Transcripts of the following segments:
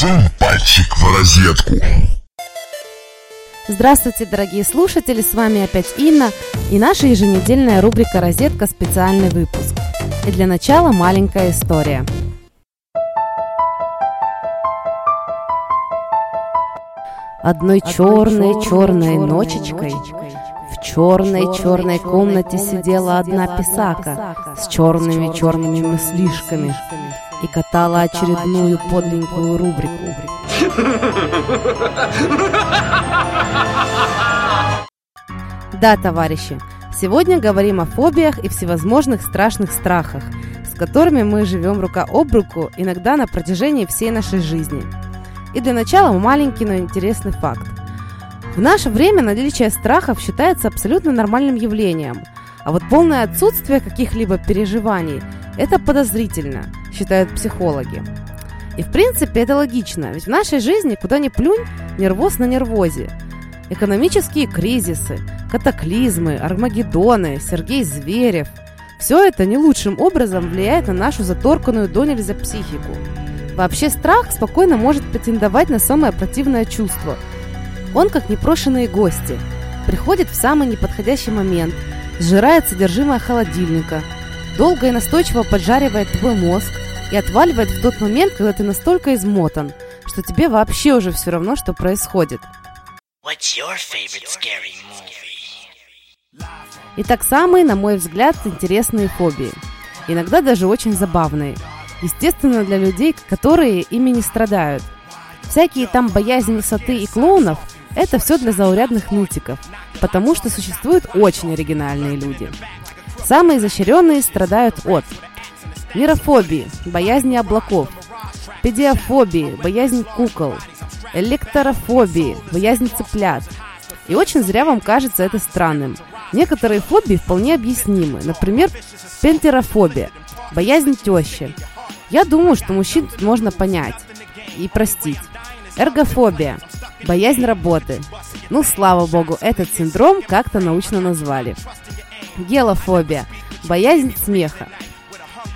Сунь пальчик в розетку. Здравствуйте, дорогие слушатели, с вами опять Инна и наша еженедельная рубрика «Розетка. Специальный выпуск». И для начала маленькая история. Одной черной-черной ночечкой в черной-черной комнате сидела одна писака с черными-черными мыслишками и катала очередную подленькую рубрику. Да, товарищи, сегодня говорим о фобиях и всевозможных страшных страхах, с которыми мы живем рука об руку иногда на протяжении всей нашей жизни. И для начала маленький, но интересный факт. В наше время наличие страхов считается абсолютно нормальным явлением, а вот полное отсутствие каких-либо переживаний – это подозрительно, считают психологи. И в принципе это логично, ведь в нашей жизни куда ни плюнь, нервоз на нервозе. Экономические кризисы, катаклизмы, армагеддоны, Сергей Зверев – все это не лучшим образом влияет на нашу заторканную до нельзя психику. Вообще страх спокойно может претендовать на самое противное чувство. Он как непрошенные гости. Приходит в самый неподходящий момент, сжирает содержимое холодильника, долго и настойчиво поджаривает твой мозг и отваливает в тот момент, когда ты настолько измотан, что тебе вообще уже все равно, что происходит. Итак, самые, на мой взгляд, интересные фобии. Иногда даже очень забавные – Естественно, для людей, которые ими не страдают. Всякие там боязнь высоты и клоунов – это все для заурядных нытиков, потому что существуют очень оригинальные люди. Самые изощренные страдают от мирофобии, боязни облаков, педиафобии, боязнь кукол, электрофобии, боязнь цыплят. И очень зря вам кажется это странным. Некоторые фобии вполне объяснимы. Например, пентерофобия, боязнь тещи, я думаю, что мужчин тут можно понять и простить. Эргофобия – боязнь работы. Ну, слава богу, этот синдром как-то научно назвали. Гелофобия – боязнь смеха.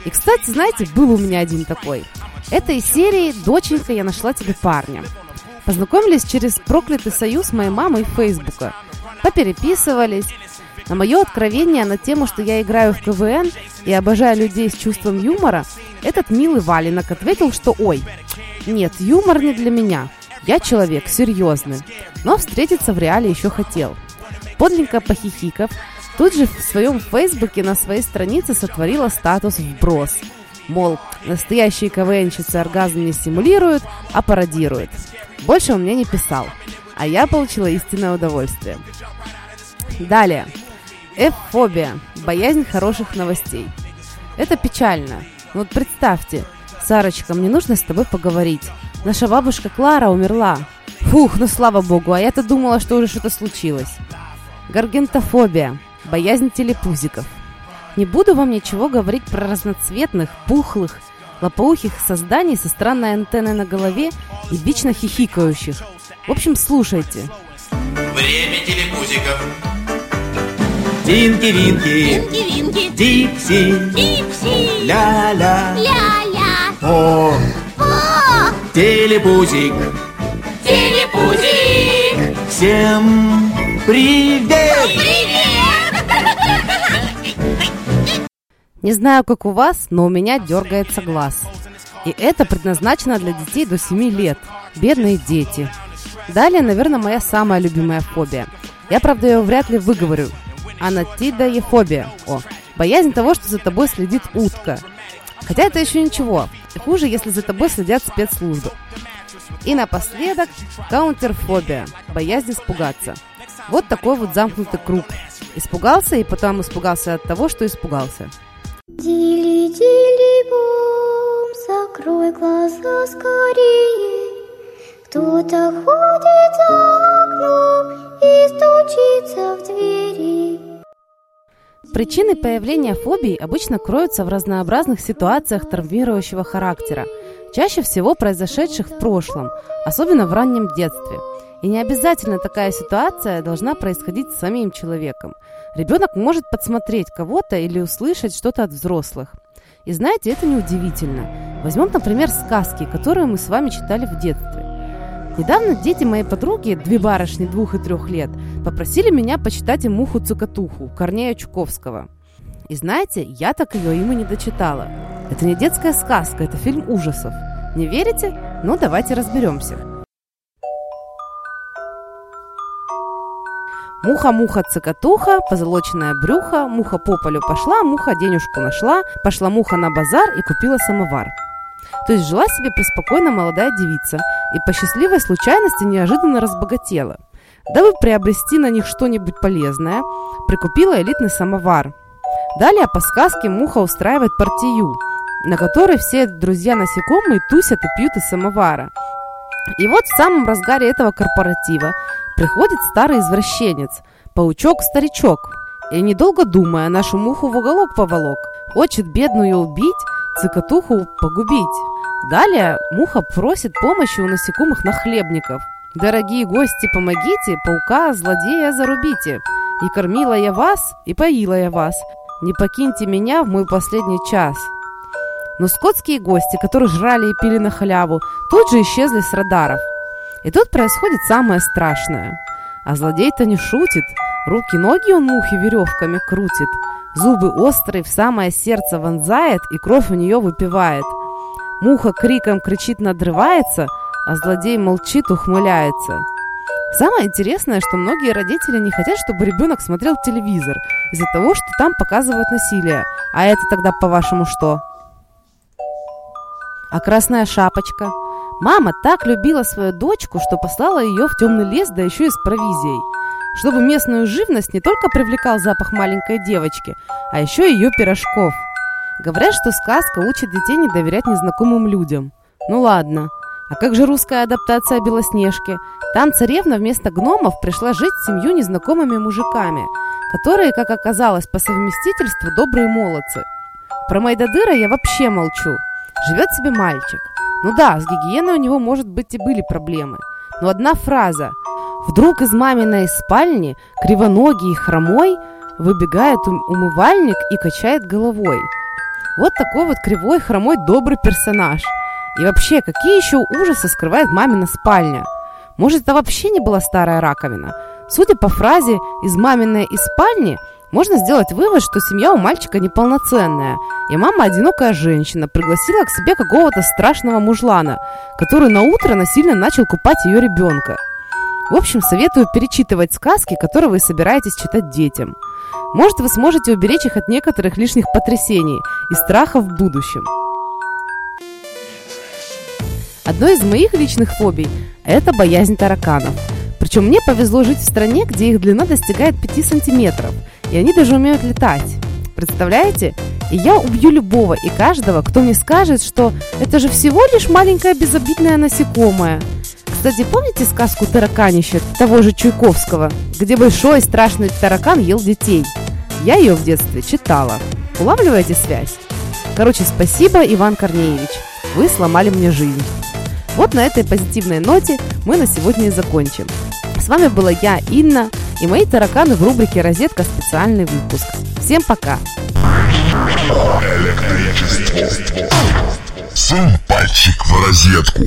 И, кстати, знаете, был у меня один такой. Это из серии «Доченька, я нашла тебе парня». Познакомились через проклятый союз моей мамы и Фейсбука. Попереписывались, на мое откровение на тему, что я играю в КВН и обожаю людей с чувством юмора, этот милый Валинок ответил, что «Ой, нет, юмор не для меня. Я человек серьезный, но встретиться в реале еще хотел». Подлинно похихиков, тут же в своем фейсбуке на своей странице сотворила статус «Вброс». Мол, настоящие КВНщицы оргазм не симулируют, а пародируют. Больше он мне не писал, а я получила истинное удовольствие. Далее. F-фобия – боязнь хороших новостей. Это печально. Вот представьте, Сарочка, мне нужно с тобой поговорить. Наша бабушка Клара умерла. Фух, ну слава богу, а я-то думала, что уже что-то случилось. Гаргентофобия – боязнь телепузиков. Не буду вам ничего говорить про разноцветных, пухлых, лопоухих созданий со странной антенной на голове и вечно хихикающих. В общем, слушайте. Время телепузиков. Тинки-винки, Винки-винки, Дипси, Дипси, ля-ля, ля-ля, о, о, телепузик, телепузик, всем привет! привет! Не знаю, как у вас, но у меня дергается глаз. И это предназначено для детей до 7 лет. Бедные дети. Далее, наверное, моя самая любимая фобия. Я, правда, ее вряд ли выговорю. Анатидоефобия. О, боязнь того, что за тобой следит утка. Хотя это еще ничего. Хуже, если за тобой следят спецслужбы. И напоследок каунтерфобия. Боязнь испугаться. Вот такой вот замкнутый круг. Испугался и потом испугался от того, что испугался. Закрой глаза скорее. Кто-то ходит за окном и стучится в двери. Причины появления фобий обычно кроются в разнообразных ситуациях травмирующего характера, чаще всего произошедших в прошлом, особенно в раннем детстве. И не обязательно такая ситуация должна происходить с самим человеком. Ребенок может подсмотреть кого-то или услышать что-то от взрослых. И знаете, это неудивительно. Возьмем, например, сказки, которые мы с вами читали в детстве. Недавно дети моей подруги, две барышни двух и трех лет, попросили меня почитать им «Муху-цокотуху» Корнея Чуковского. И знаете, я так ее им и не дочитала. Это не детская сказка, это фильм ужасов. Не верите? Ну, давайте разберемся. Муха-муха-цокотуха, позолоченное брюхо, муха по полю пошла, муха денежку нашла, пошла муха на базар и купила самовар. То есть жила себе преспокойно молодая девица и по счастливой случайности неожиданно разбогатела. Дабы приобрести на них что-нибудь полезное, прикупила элитный самовар. Далее по сказке муха устраивает партию, на которой все друзья насекомые тусят и пьют из самовара. И вот в самом разгаре этого корпоратива приходит старый извращенец, паучок-старичок, и, недолго думая, нашу муху в уголок поволок. Хочет бедную убить, цикатуху погубить. Далее муха просит помощи у насекомых нахлебников. «Дорогие гости, помогите, паука, злодея зарубите. И кормила я вас, и поила я вас. Не покиньте меня в мой последний час». Но скотские гости, которые жрали и пили на халяву, тут же исчезли с радаров. И тут происходит самое страшное. А злодей-то не шутит. Руки-ноги он мухи веревками крутит. Зубы острые в самое сердце вонзает и кровь у нее выпивает. Муха криком кричит, надрывается, а злодей молчит, ухмыляется. Самое интересное, что многие родители не хотят, чтобы ребенок смотрел телевизор из-за того, что там показывают насилие. А это тогда, по-вашему, что? А красная шапочка? Мама так любила свою дочку, что послала ее в темный лес, да еще и с провизией. Чтобы местную живность не только привлекал запах маленькой девочки, а еще ее пирожков. Говорят, что сказка учит детей не доверять незнакомым людям. Ну ладно. А как же русская адаптация Белоснежки? Там царевна вместо гномов пришла жить с семью незнакомыми мужиками, которые, как оказалось, по совместительству добрые молодцы. Про Майдадыра я вообще молчу. Живет себе мальчик. Ну да, с гигиеной у него, может быть, и были проблемы. Но одна фраза. Вдруг из маминой спальни, кривоногий и хромой, выбегает умывальник и качает головой. Вот такой вот кривой, хромой, добрый персонаж. И вообще, какие еще ужасы скрывает мамина спальня? Может, это вообще не была старая раковина? Судя по фразе «из маминой из спальни», можно сделать вывод, что семья у мальчика неполноценная, и мама одинокая женщина пригласила к себе какого-то страшного мужлана, который на утро насильно начал купать ее ребенка. В общем, советую перечитывать сказки, которые вы собираетесь читать детям. Может, вы сможете уберечь их от некоторых лишних потрясений и страхов в будущем. Одной из моих личных фобий – это боязнь тараканов. Причем мне повезло жить в стране, где их длина достигает 5 сантиметров, и они даже умеют летать. Представляете? И я убью любого и каждого, кто мне скажет, что это же всего лишь маленькое безобидное насекомое. Кстати, помните сказку «Тараканище» того же Чуйковского, где большой страшный таракан ел детей? Я ее в детстве читала. Улавливаете связь? Короче, спасибо, Иван Корнеевич. Вы сломали мне жизнь. Вот на этой позитивной ноте мы на сегодня и закончим. С вами была я, Инна, и мои тараканы в рубрике «Розетка. Специальный выпуск». Всем пока! Электричество. Сунь пальчик в розетку.